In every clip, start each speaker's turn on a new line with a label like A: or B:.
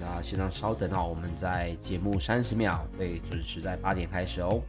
A: 那，先生稍等哦，我们在节目三十秒会准时在八点开始哦。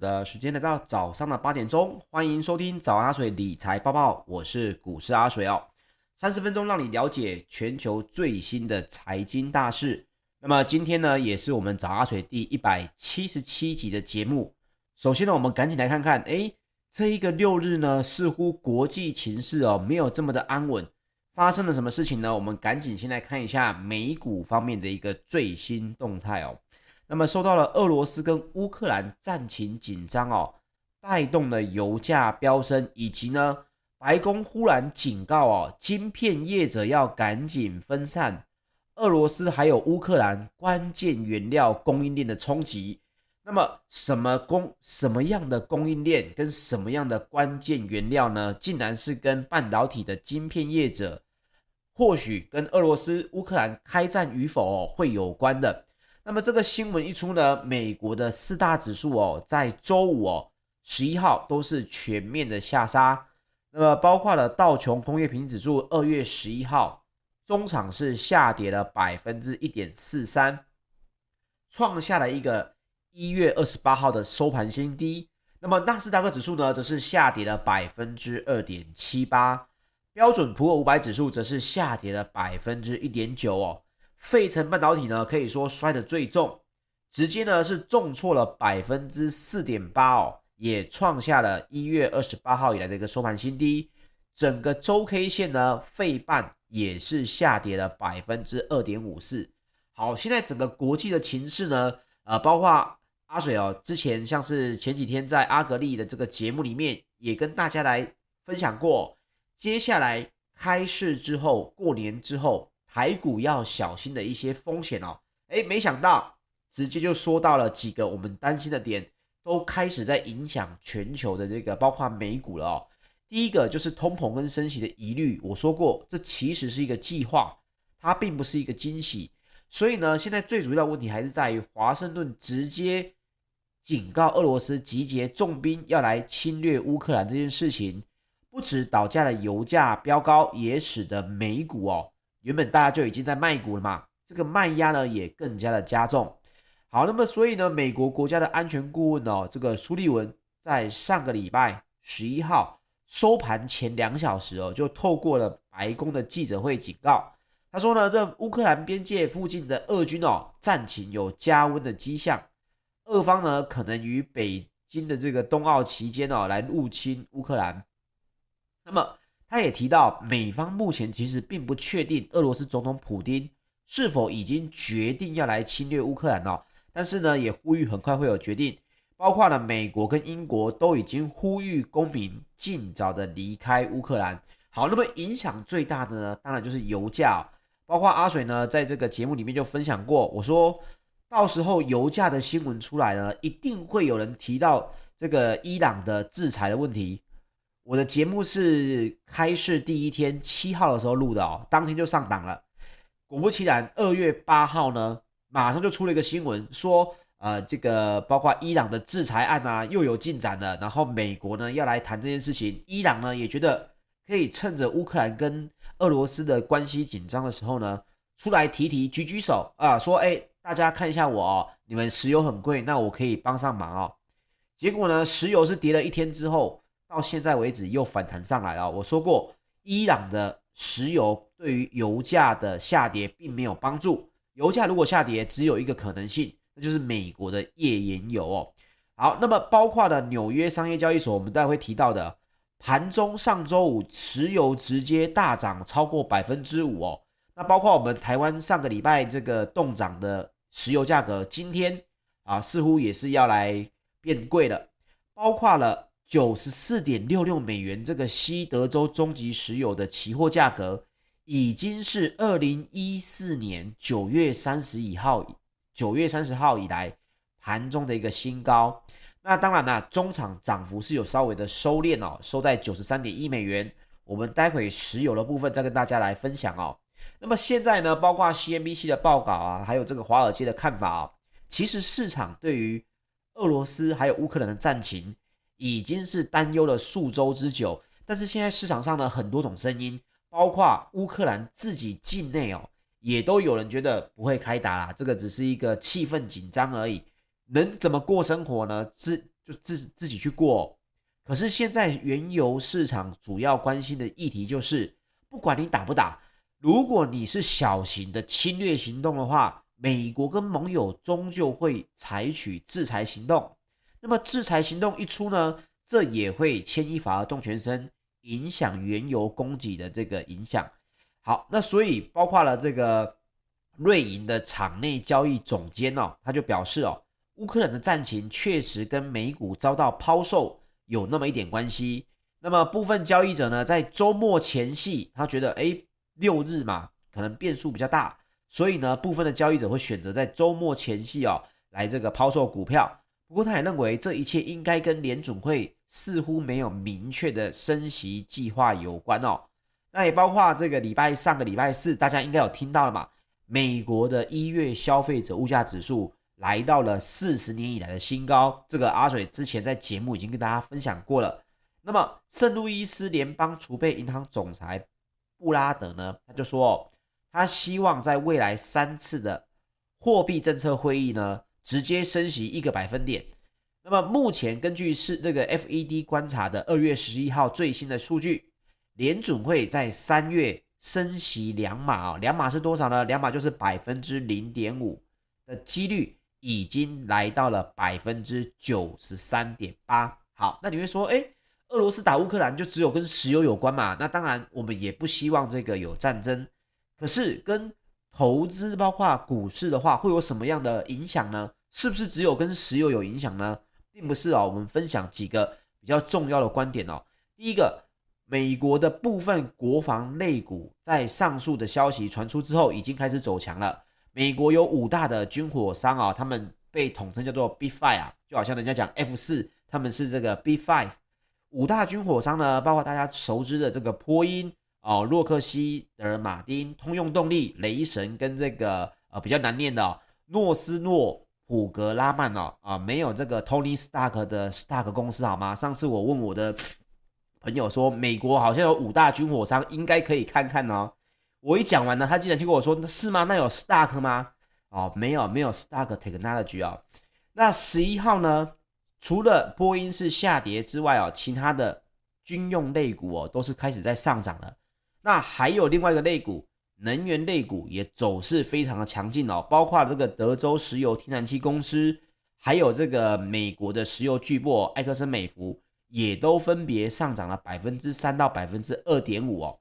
A: 的时间来到早上的八点钟，欢迎收听早阿水理财报报，我是股市阿水哦。三十分钟让你了解全球最新的财经大事。那么今天呢，也是我们早阿水第一百七十七集的节目。首先呢，我们赶紧来看看，哎，这一个六日呢，似乎国际情势哦没有这么的安稳，发生了什么事情呢？我们赶紧先来看一下美股方面的一个最新动态哦。那么受到了俄罗斯跟乌克兰战情紧张哦，带动了油价飙升，以及呢，白宫忽然警告哦，晶片业者要赶紧分散俄罗斯还有乌克兰关键原料供应链的冲击。那么什么供什么样的供应链跟什么样的关键原料呢？竟然是跟半导体的晶片业者，或许跟俄罗斯乌克兰开战与否哦会有关的。那么这个新闻一出呢，美国的四大指数哦，在周五哦，十一号都是全面的下杀。那么包括了道琼工业平均指数，二月十一号中场是下跌了百分之一点四三，创下了一个一月二十八号的收盘新低。那么纳斯达克指数呢，则是下跌了百分之二点七八，标准普尔五百指数则是下跌了百分之一点九哦。费城半导体呢，可以说摔得最重，直接呢是重挫了百分之四点八哦，也创下了一月二十八号以来的一个收盘新低。整个周 K 线呢，费半也是下跌了百分之二点五四。好，现在整个国际的情势呢，呃，包括阿水哦，之前像是前几天在阿格力的这个节目里面也跟大家来分享过，接下来开市之后，过年之后。台股要小心的一些风险哦，诶，没想到直接就说到了几个我们担心的点，都开始在影响全球的这个，包括美股了哦。第一个就是通膨跟升息的疑虑，我说过，这其实是一个计划，它并不是一个惊喜。所以呢，现在最主要的问题还是在于华盛顿直接警告俄罗斯集结重兵要来侵略乌克兰这件事情，不止导价了油价飙高，也使得美股哦。原本大家就已经在卖股了嘛，这个卖压呢也更加的加重。好，那么所以呢，美国国家的安全顾问哦，这个苏利文在上个礼拜十一号收盘前两小时哦，就透过了白宫的记者会警告，他说呢，这乌克兰边界附近的俄军哦，战情有加温的迹象，俄方呢可能于北京的这个冬奥期间哦来入侵乌克兰。那么。他也提到，美方目前其实并不确定俄罗斯总统普丁是否已经决定要来侵略乌克兰哦，但是呢，也呼吁很快会有决定，包括了美国跟英国都已经呼吁公民尽早的离开乌克兰。好，那么影响最大的呢，当然就是油价，包括阿水呢，在这个节目里面就分享过，我说到时候油价的新闻出来呢，一定会有人提到这个伊朗的制裁的问题。我的节目是开市第一天七号的时候录的哦，当天就上档了。果不其然，二月八号呢，马上就出了一个新闻，说呃，这个包括伊朗的制裁案啊，又有进展了。然后美国呢要来谈这件事情，伊朗呢也觉得可以趁着乌克兰跟俄罗斯的关系紧张的时候呢，出来提提举举手啊，说哎，大家看一下我哦，你们石油很贵，那我可以帮上忙哦。结果呢，石油是跌了一天之后。到现在为止又反弹上来了。我说过，伊朗的石油对于油价的下跌并没有帮助。油价如果下跌，只有一个可能性，那就是美国的页岩油哦。好，那么包括了纽约商业交易所，我们待会提到的，盘中上周五石油直接大涨超过百分之五哦。那包括我们台湾上个礼拜这个冻涨的石油价格，今天啊似乎也是要来变贵了，包括了。九十四点六六美元，这个西德州中级石油的期货价格，已经是二零一四年九月三十一号九月三十号以来盘中的一个新高。那当然啦，中场涨幅是有稍微的收敛哦，收在九十三点一美元。我们待会石油的部分再跟大家来分享哦。那么现在呢，包括 CNBC 的报告啊，还有这个华尔街的看法啊，其实市场对于俄罗斯还有乌克兰的战情已经是担忧了数周之久。但是现在市场上呢，很多种声音，包括乌克兰自己境内哦，也都有人觉得不会开打啦，这个只是一个气氛紧张而已。能怎么过生活呢？自就自自己去过。可是现在原油市场主要关心的议题就是，不管你打不打，如果你是小型的侵略行动的话，美国跟盟友终究会采取制裁行动。那么制裁行动一出呢，这也会牵一发而动全身，影响原油供给的这个影响。好，那所以包括了这个瑞银的场内交易总监哦，他就表示哦。乌克兰的战情确实跟美股遭到抛售有那么一点关系。那么部分交易者呢，在周末前夕，他觉得，哎，六日嘛，可能变数比较大，所以呢，部分的交易者会选择在周末前夕哦，来这个抛售股票。不过他也认为，这一切应该跟联准会似乎没有明确的升息计划有关哦。那也包括这个礼拜上个礼拜四，大家应该有听到了嘛，美国的一月消费者物价指数。来到了四十年以来的新高，这个阿水之前在节目已经跟大家分享过了。那么，圣路易斯联邦储备银行总裁布拉德呢，他就说，他希望在未来三次的货币政策会议呢，直接升息一个百分点。那么，目前根据是这个 FED 观察的二月十一号最新的数据，联准会在三月升息两码啊，两码是多少呢？两码就是百分之零点五的几率。已经来到了百分之九十三点八。好，那你会说，诶，俄罗斯打乌克兰就只有跟石油有关嘛？那当然，我们也不希望这个有战争。可是跟投资，包括股市的话，会有什么样的影响呢？是不是只有跟石油有影响呢？并不是哦。我们分享几个比较重要的观点哦。第一个，美国的部分国防类股在上述的消息传出之后，已经开始走强了。美国有五大的军火商啊，他们被统称叫做 B Five 啊，就好像人家讲 F 四，他们是这个 B Five。五大军火商呢，包括大家熟知的这个波音哦、洛克希德马丁、通用动力、雷神跟这个呃比较难念的哦，诺斯诺普格拉曼哦啊，没有这个 Tony Stark 的 Stark 公司好吗？上次我问我的朋友说，美国好像有五大军火商，应该可以看看哦。我一讲完呢，他竟然就跟我说：“是吗？那有 Stark 吗？”哦，没有，没有 Stark Technology 哦。那十一号呢？除了波音是下跌之外哦，其他的军用类股哦都是开始在上涨了。那还有另外一个类股，能源类股也走势非常的强劲哦，包括这个德州石油天然气公司，还有这个美国的石油巨擘埃克森美孚，也都分别上涨了百分之三到百分之二点五哦。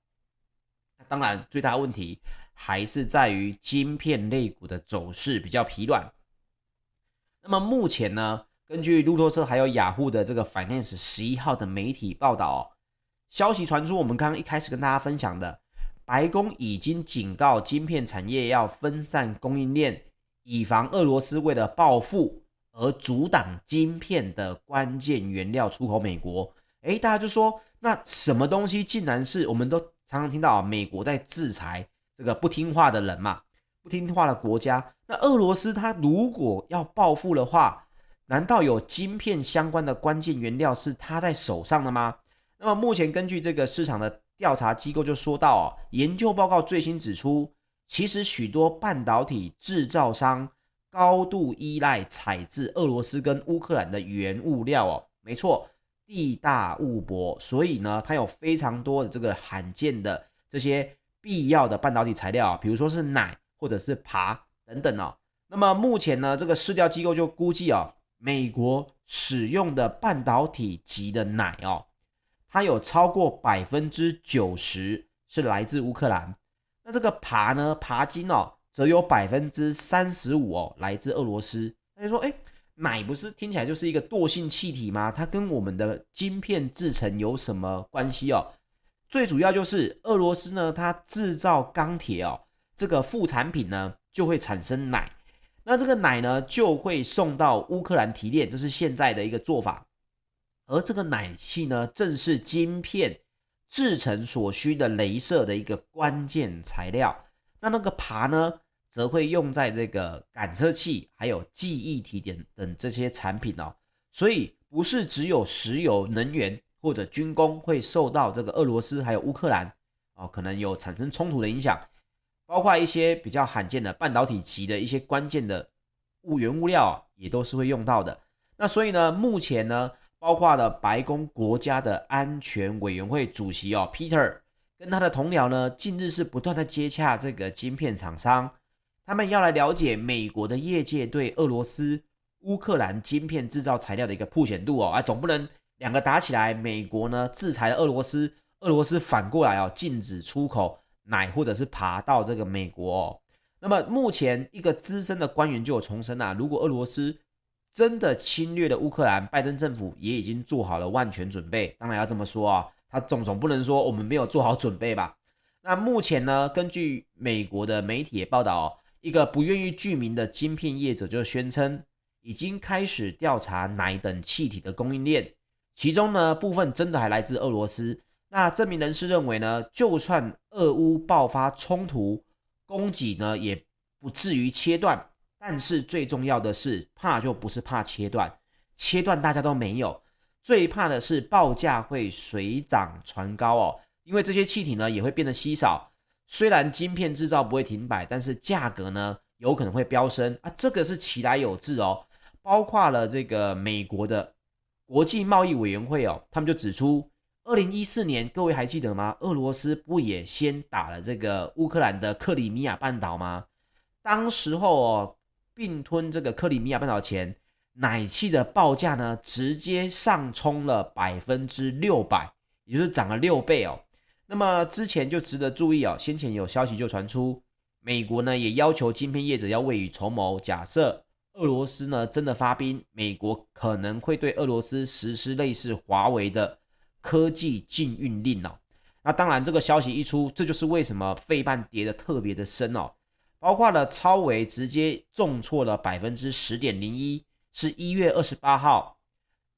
A: 当然，最大问题还是在于晶片类股的走势比较疲软。那么目前呢，根据路透社还有雅虎的这个 Finance 十一号的媒体报道哦，消息传出，我们刚刚一开始跟大家分享的，白宫已经警告晶片产业要分散供应链，以防俄罗斯为了报复而阻挡晶片的关键原料出口美国。诶，大家就说，那什么东西竟然是我们都。常常听到啊，美国在制裁这个不听话的人嘛，不听话的国家。那俄罗斯它如果要报复的话，难道有晶片相关的关键原料是它在手上的吗？那么目前根据这个市场的调查机构就说到哦，研究报告最新指出，其实许多半导体制造商高度依赖采自俄罗斯跟乌克兰的原物料哦，没错。地大物博，所以呢，它有非常多的这个罕见的这些必要的半导体材料，比如说是奶或者是鈀等等哦。那么目前呢，这个市调机构就估计哦，美国使用的半导体级的奶哦，它有超过百分之九十是来自乌克兰。那这个鈀呢，鈀金哦，则有百分之三十五哦来自俄罗斯。那就说，哎。奶不是听起来就是一个惰性气体吗？它跟我们的晶片制成有什么关系哦？最主要就是俄罗斯呢，它制造钢铁哦，这个副产品呢就会产生奶。那这个奶呢就会送到乌克兰提炼，这是现在的一个做法。而这个奶气呢，正是晶片制成所需的雷射的一个关键材料。那那个耙呢，则会用在这个感测器、还有记忆体点等这些产品哦。所以不是只有石油能源或者军工会受到这个俄罗斯还有乌克兰哦，可能有产生冲突的影响，包括一些比较罕见的半导体级的一些关键的物原物料也都是会用到的。那所以呢，目前呢。包括了白宫国家的安全委员会主席哦，Peter 跟他的同僚呢，近日是不断的接洽这个晶片厂商，他们要来了解美国的业界对俄罗斯、乌克兰晶片制造材料的一个曝险度哦，啊，总不能两个打起来，美国呢制裁了俄罗斯，俄罗斯反过来哦禁止出口奶或者是爬到这个美国哦。那么目前一个资深的官员就有重申啊，如果俄罗斯真的侵略了乌克兰，拜登政府也已经做好了万全准备。当然要这么说啊，他总总不能说我们没有做好准备吧？那目前呢，根据美国的媒体报道，一个不愿意具名的晶片业者就宣称，已经开始调查奶等气体的供应链，其中呢部分真的还来自俄罗斯。那这名人士认为呢，就算俄乌爆发冲突，供给呢也不至于切断。但是最重要的是，怕就不是怕切断，切断大家都没有，最怕的是报价会水涨船高哦，因为这些气体呢也会变得稀少。虽然晶片制造不会停摆，但是价格呢有可能会飙升啊，这个是其来有自哦。包括了这个美国的国际贸易委员会哦，他们就指出，二零一四年各位还记得吗？俄罗斯不也先打了这个乌克兰的克里米亚半岛吗？当时候哦。并吞这个克里米亚半岛前，奶气的报价呢，直接上冲了百分之六百，也就是涨了六倍哦。那么之前就值得注意哦，先前有消息就传出，美国呢也要求晶片业者要未雨绸缪，假设俄罗斯呢真的发兵，美国可能会对俄罗斯实施类似华为的科技禁运令哦。那当然，这个消息一出，这就是为什么费半跌得特别的深哦。包括了超微直接重挫了百分之十点零一，是一月二十八号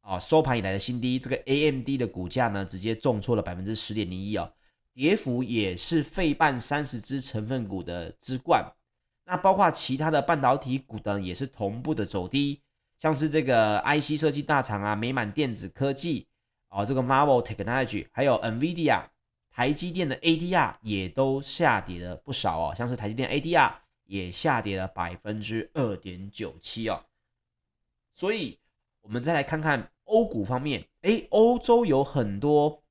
A: 啊收盘以来的新低。这个 AMD 的股价呢，直接重挫了百分之十点零一哦，跌幅也是费半三十只成分股的之冠。那包括其他的半导体股呢，也是同步的走低，像是这个 IC 设计大厂啊，美满电子科技啊，这个 Marvell Technology，还有 NVIDIA。台积电的 ADR 也都下跌了不少哦，像是台积电 ADR 也下跌了百分之二点九七哦。所以，我们再来看看欧股方面，诶，欧洲有很多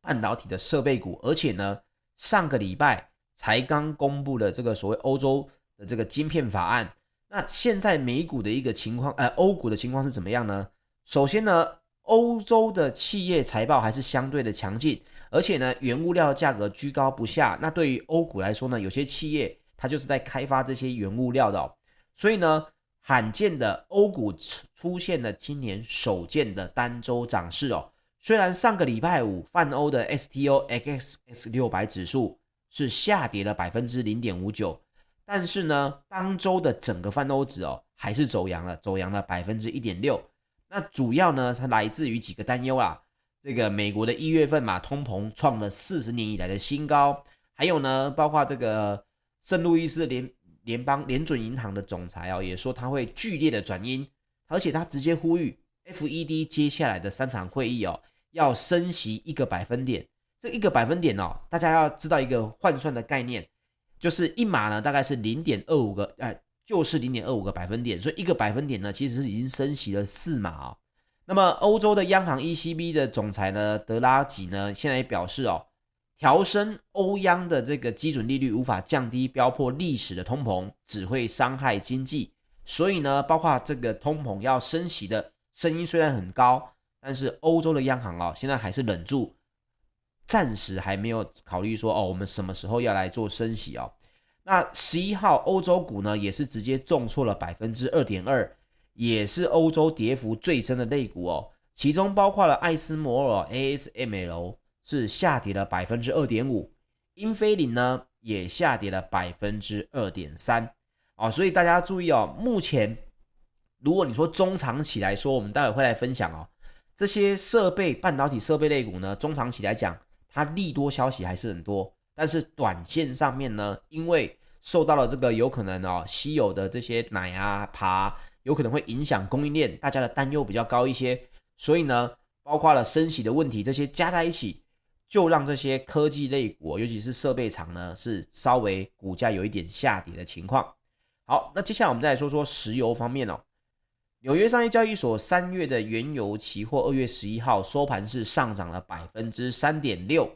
A: 半导体的设备股，而且呢，上个礼拜才刚公布了这个所谓欧洲的这个晶片法案。那现在美股的一个情况，呃，欧股的情况是怎么样呢？首先呢，欧洲的企业财报还是相对的强劲。而且呢，原物料价格居高不下。那对于欧股来说呢，有些企业它就是在开发这些原物料的哦。所以呢，罕见的欧股出现了今年首见的单周涨势哦。虽然上个礼拜五泛欧的 STOXX 六百指数是下跌了百分之零点五九，但是呢，当周的整个泛欧指哦还是走阳了，走阳了百分之一点六。那主要呢，它来自于几个担忧啊。这个美国的一月份嘛，通膨创了四十年以来的新高，还有呢，包括这个圣路易斯联联邦联准银行的总裁哦，也说他会剧烈的转阴，而且他直接呼吁 FED 接下来的三场会议哦，要升息一个百分点。这一个百分点哦，大家要知道一个换算的概念，就是一码呢大概是零点二五个，哎，就是零点二五个百分点，所以一个百分点呢，其实是已经升息了四码哦。那么，欧洲的央行 ECB 的总裁呢，德拉吉呢，现在也表示哦，调升欧央的这个基准利率无法降低飙破历史的通膨，只会伤害经济。所以呢，包括这个通膨要升息的声音虽然很高，但是欧洲的央行哦，现在还是忍住，暂时还没有考虑说哦，我们什么时候要来做升息哦。那十一号欧洲股呢，也是直接重挫了百分之二点二。也是欧洲跌幅最深的类股哦，其中包括了艾斯摩尔 ASML 是下跌了百分之二点五，英飞凌呢也下跌了百分之二点三。啊，所以大家注意哦，目前如果你说中长期来说，我们待会会来分享哦，这些设备半导体设备类股呢，中长期来讲，它利多消息还是很多，但是短线上面呢，因为受到了这个有可能哦稀有的这些奶啊爬，有可能会影响供应链，大家的担忧比较高一些，所以呢，包括了升息的问题，这些加在一起，就让这些科技类股，尤其是设备厂呢，是稍微股价有一点下跌的情况。好，那接下来我们再来说说石油方面哦。纽约商业交易所三月的原油期货，二月十一号收盘是上涨了百分之三点六，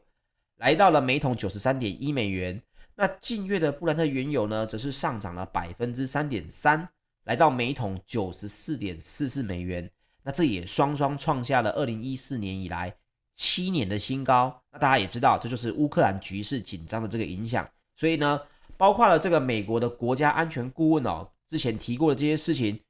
A: 来到了每桶九十三点一美元。那近月的布兰特原油呢，则是上涨了百分之三点三，来到每桶九十四点四四美元。那这也双双创下了二零一四年以来七年的新高。那大家也知道，这就是乌克兰局势紧张的这个影响。所以呢，包括了这个美国的国家安全顾问哦，之前提过的这些事情，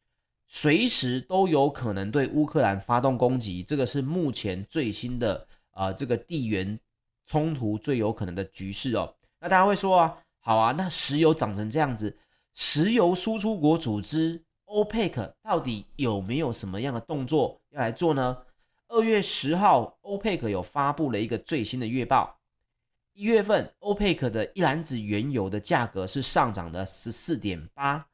A: 随时都有可能对乌克兰发动攻击。这个是目前最新的呃这个地缘冲突最有可能的局势哦。那大家会说啊，好啊，那石油涨成这样子，石油输出国组织。OPEC 到底有没有什么样的动作要来做呢？二月十号，OPEC 有发布了一个最新的月报。一月份，OPEC 的一篮子原油的价格是上涨了十四点八，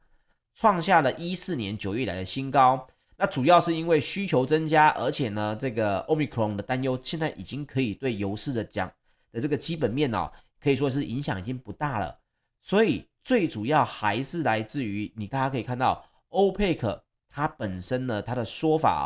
A: 创下了一四年九月以来的新高。那主要是因为需求增加，而且呢，这个 Omicron 的担忧现在已经可以对油市的讲的这个基本面哦，可以说是影响已经不大了。所以最主要还是来自于你大家可以看到。欧佩克它本身呢，它的说法啊，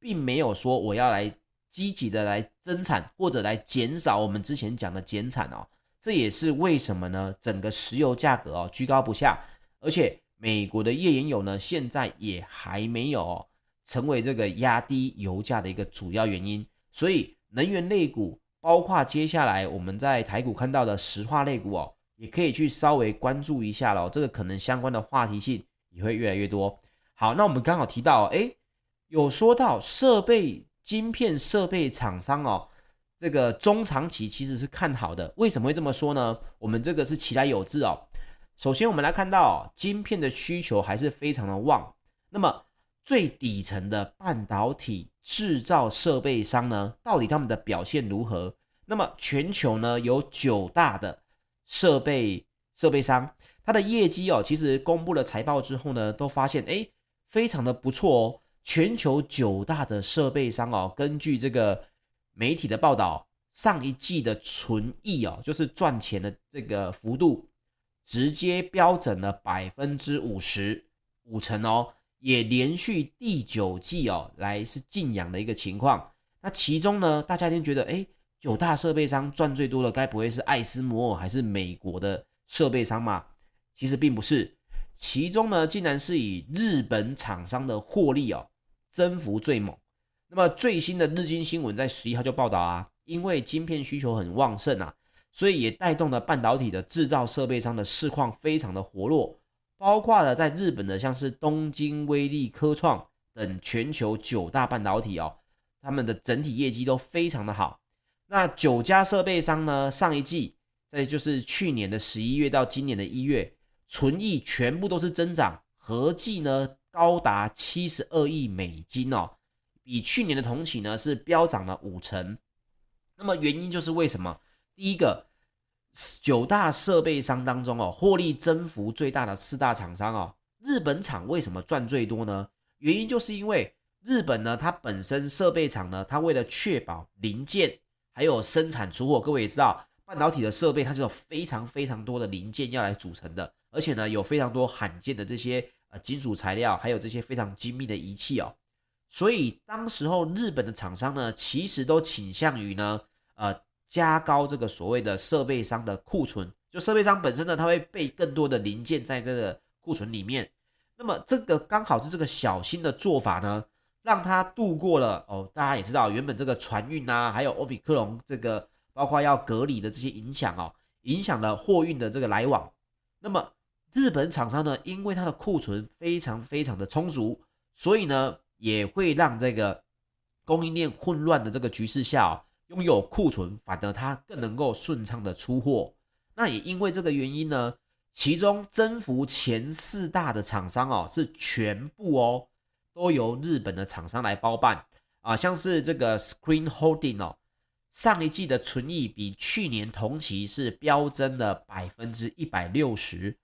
A: 并没有说我要来积极的来增产或者来减少我们之前讲的减产哦，这也是为什么呢？整个石油价格哦居高不下，而且美国的页岩油呢，现在也还没有哦成为这个压低油价的一个主要原因。所以能源类股，包括接下来我们在台股看到的石化类股哦，也可以去稍微关注一下喽。这个可能相关的话题性。也会越来越多。好，那我们刚好提到，哎，有说到设备晶片设备厂商哦，这个中长期其实是看好的。为什么会这么说呢？我们这个是其来有志哦。首先，我们来看到哦晶片的需求还是非常的旺。那么最底层的半导体制造设备商呢，到底他们的表现如何？那么全球呢，有九大的设备设备商。它的业绩哦，其实公布了财报之后呢，都发现诶，非常的不错哦。全球九大的设备商哦，根据这个媒体的报道，上一季的纯益哦，就是赚钱的这个幅度，直接飙涨了百分之五十五成哦，也连续第九季哦来是劲扬的一个情况。那其中呢，大家一定觉得，诶，九大设备商赚最多的，该不会是艾斯摩尔还是美国的设备商嘛？其实并不是，其中呢，竟然是以日本厂商的获利哦，增幅最猛。那么最新的日经新闻在十一号就报道啊，因为晶片需求很旺盛啊，所以也带动了半导体的制造设备商的市况非常的活络，包括了在日本的像是东京威力科创等全球九大半导体哦，他们的整体业绩都非常的好。那九家设备商呢，上一季在就是去年的十一月到今年的一月。纯益全部都是增长，合计呢高达七十二亿美金哦，比去年的同期呢是飙涨了五成。那么原因就是为什么？第一个，九大设备商当中哦，获利增幅最大的四大厂商哦，日本厂为什么赚最多呢？原因就是因为日本呢，它本身设备厂呢，它为了确保零件还有生产出货，各位也知道，半导体的设备它是有非常非常多的零件要来组成的。而且呢，有非常多罕见的这些呃金属材料，还有这些非常精密的仪器哦。所以当时候日本的厂商呢，其实都倾向于呢，呃，加高这个所谓的设备商的库存。就设备商本身呢，它会备更多的零件在这个库存里面。那么这个刚好是这个小心的做法呢，让它度过了哦。大家也知道，原本这个船运啊，还有欧比克隆这个包括要隔离的这些影响哦，影响了货运的这个来往。那么日本厂商呢，因为它的库存非常非常的充足，所以呢，也会让这个供应链混乱的这个局势下，哦，拥有库存，反而它更能够顺畅的出货。那也因为这个原因呢，其中增幅前四大的厂商哦，是全部哦都由日本的厂商来包办啊，像是这个 Screen Holding 哦，上一季的存益比去年同期是飙增了百分之一百六十，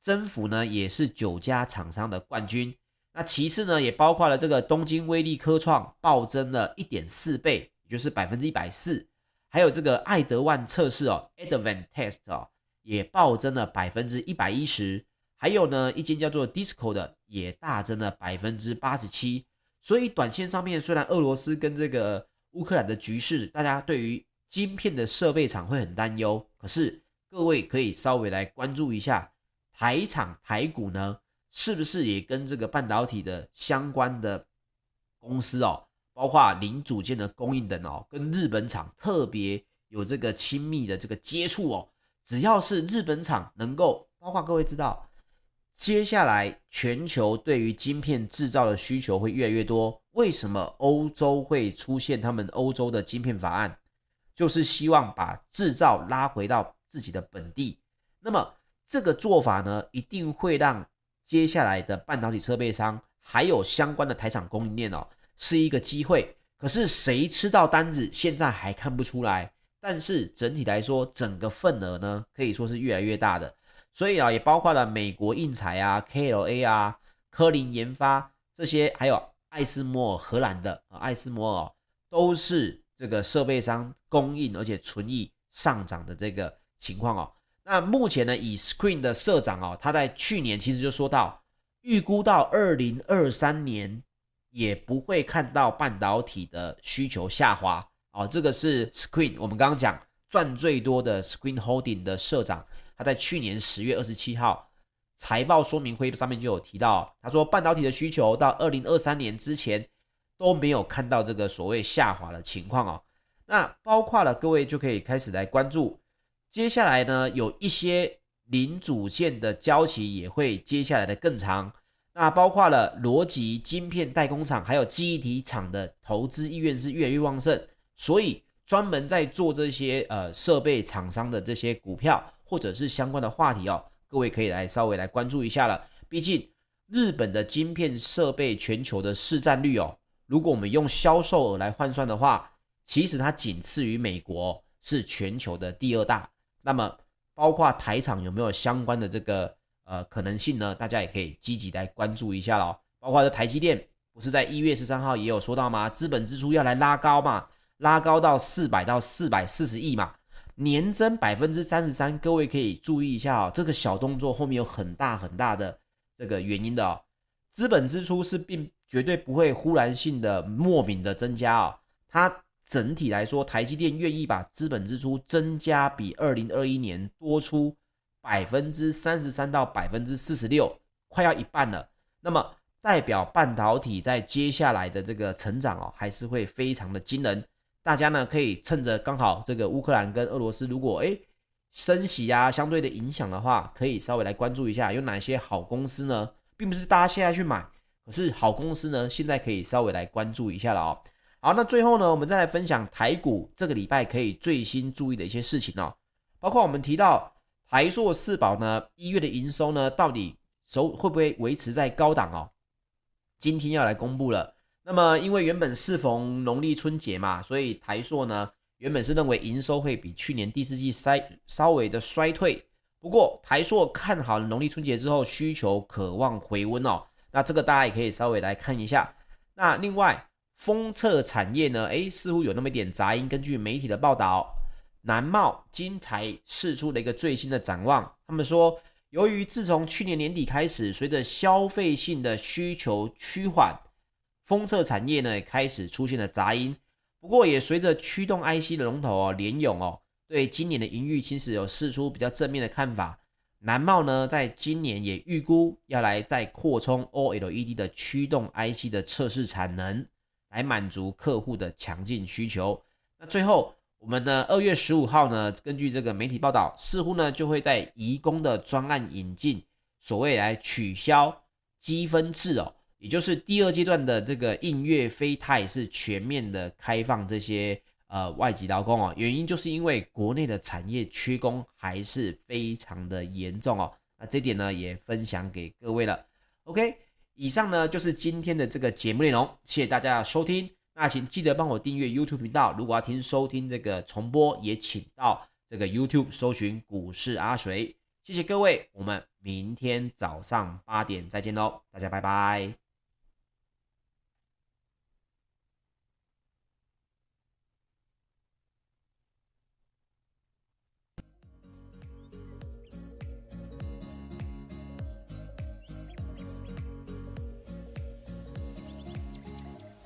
A: 增幅呢也是九家厂商的冠军。那其次呢，也包括了这个东京威力科创暴增了一点四倍，也就是百分之一百四，还有这个爱德万测试哦，Advantest 哦。也暴增了百分之一百一十，还有呢，一间叫做 Disco 的也大增了百分之八十七。所以短线上面，虽然俄罗斯跟这个乌克兰的局势，大家对于晶片的设备厂会很担忧，可是各位可以稍微来关注一下台厂台股呢，是不是也跟这个半导体的相关的公司哦，包括零组件的供应等哦，跟日本厂特别有这个亲密的这个接触哦。只要是日本厂能够，包括各位知道，接下来全球对于晶片制造的需求会越来越多。为什么欧洲会出现他们欧洲的晶片法案？就是希望把制造拉回到自己的本地。那么这个做法呢，一定会让接下来的半导体设备商还有相关的台厂供应链哦，是一个机会。可是谁吃到单子，现在还看不出来。但是整体来说，整个份额呢，可以说是越来越大的，所以啊，也包括了美国应材啊、KLA 啊、科林研发这些，还有艾斯摩尔荷兰的啊，艾斯摩尔都是这个设备商供应，而且存益上涨的这个情况哦。那目前呢，以 Screen 的社长哦，他在去年其实就说到，预估到二零二三年也不会看到半导体的需求下滑。哦，这个是 Screen，我们刚刚讲赚最多的 Screen Holding 的社长，他在去年十月二十七号财报说明会上面就有提到，他说半导体的需求到二零二三年之前都没有看到这个所谓下滑的情况哦。那包括了各位就可以开始来关注，接下来呢有一些零组件的交期也会接下来的更长，那包括了逻辑晶片代工厂还有记忆体厂的投资意愿是越来越旺盛。所以专门在做这些呃设备厂商的这些股票或者是相关的话题哦，各位可以来稍微来关注一下了。毕竟日本的晶片设备全球的市占率哦，如果我们用销售额来换算的话，其实它仅次于美国，是全球的第二大。那么包括台厂有没有相关的这个呃可能性呢？大家也可以积极来关注一下喽。包括这台积电不是在一月十三号也有说到吗？资本支出要来拉高嘛。拉高到四百到四百四十亿嘛，年增百分之三十三，各位可以注意一下哦，这个小动作后面有很大很大的这个原因的哦。资本支出是并绝对不会忽然性的莫名的增加哦，它整体来说，台积电愿意把资本支出增加比二零二一年多出百分之三十三到百分之四十六，快要一半了。那么代表半导体在接下来的这个成长哦，还是会非常的惊人。大家呢可以趁着刚好这个乌克兰跟俄罗斯如果诶升息啊相对的影响的话，可以稍微来关注一下有哪些好公司呢？并不是大家现在去买，可是好公司呢现在可以稍微来关注一下了哦。好，那最后呢我们再来分享台股这个礼拜可以最新注意的一些事情哦，包括我们提到台硕四宝呢一月的营收呢到底收会不会维持在高档哦？今天要来公布了。那么，因为原本适逢农历春节嘛，所以台硕呢原本是认为营收会比去年第四季衰稍微的衰退。不过台硕看好了农历春节之后需求可望回温哦。那这个大家也可以稍微来看一下。那另外封测产业呢，诶，似乎有那么一点杂音。根据媒体的报道，南茂金财释出了一个最新的展望。他们说，由于自从去年年底开始，随着消费性的需求趋缓。封测产业呢也开始出现了杂音，不过也随着驱动 IC 的龙头哦联咏哦对今年的营运其实有释出比较正面的看法。南茂呢在今年也预估要来再扩充 OLED 的驱动 IC 的测试产能，来满足客户的强劲需求。那最后我们呢二月十五号呢，根据这个媒体报道，似乎呢就会在移工的专案引进所谓来取消积分制哦。也就是第二阶段的这个印月非泰是全面的开放这些呃外籍劳工哦，原因就是因为国内的产业缺工还是非常的严重哦，那这点呢也分享给各位了。OK，以上呢就是今天的这个节目内容，谢谢大家的收听。那请记得帮我订阅 YouTube 频道，如果要听收听这个重播，也请到这个 YouTube 搜寻股市阿水。谢谢各位，我们明天早上八点再见喽，大家拜拜。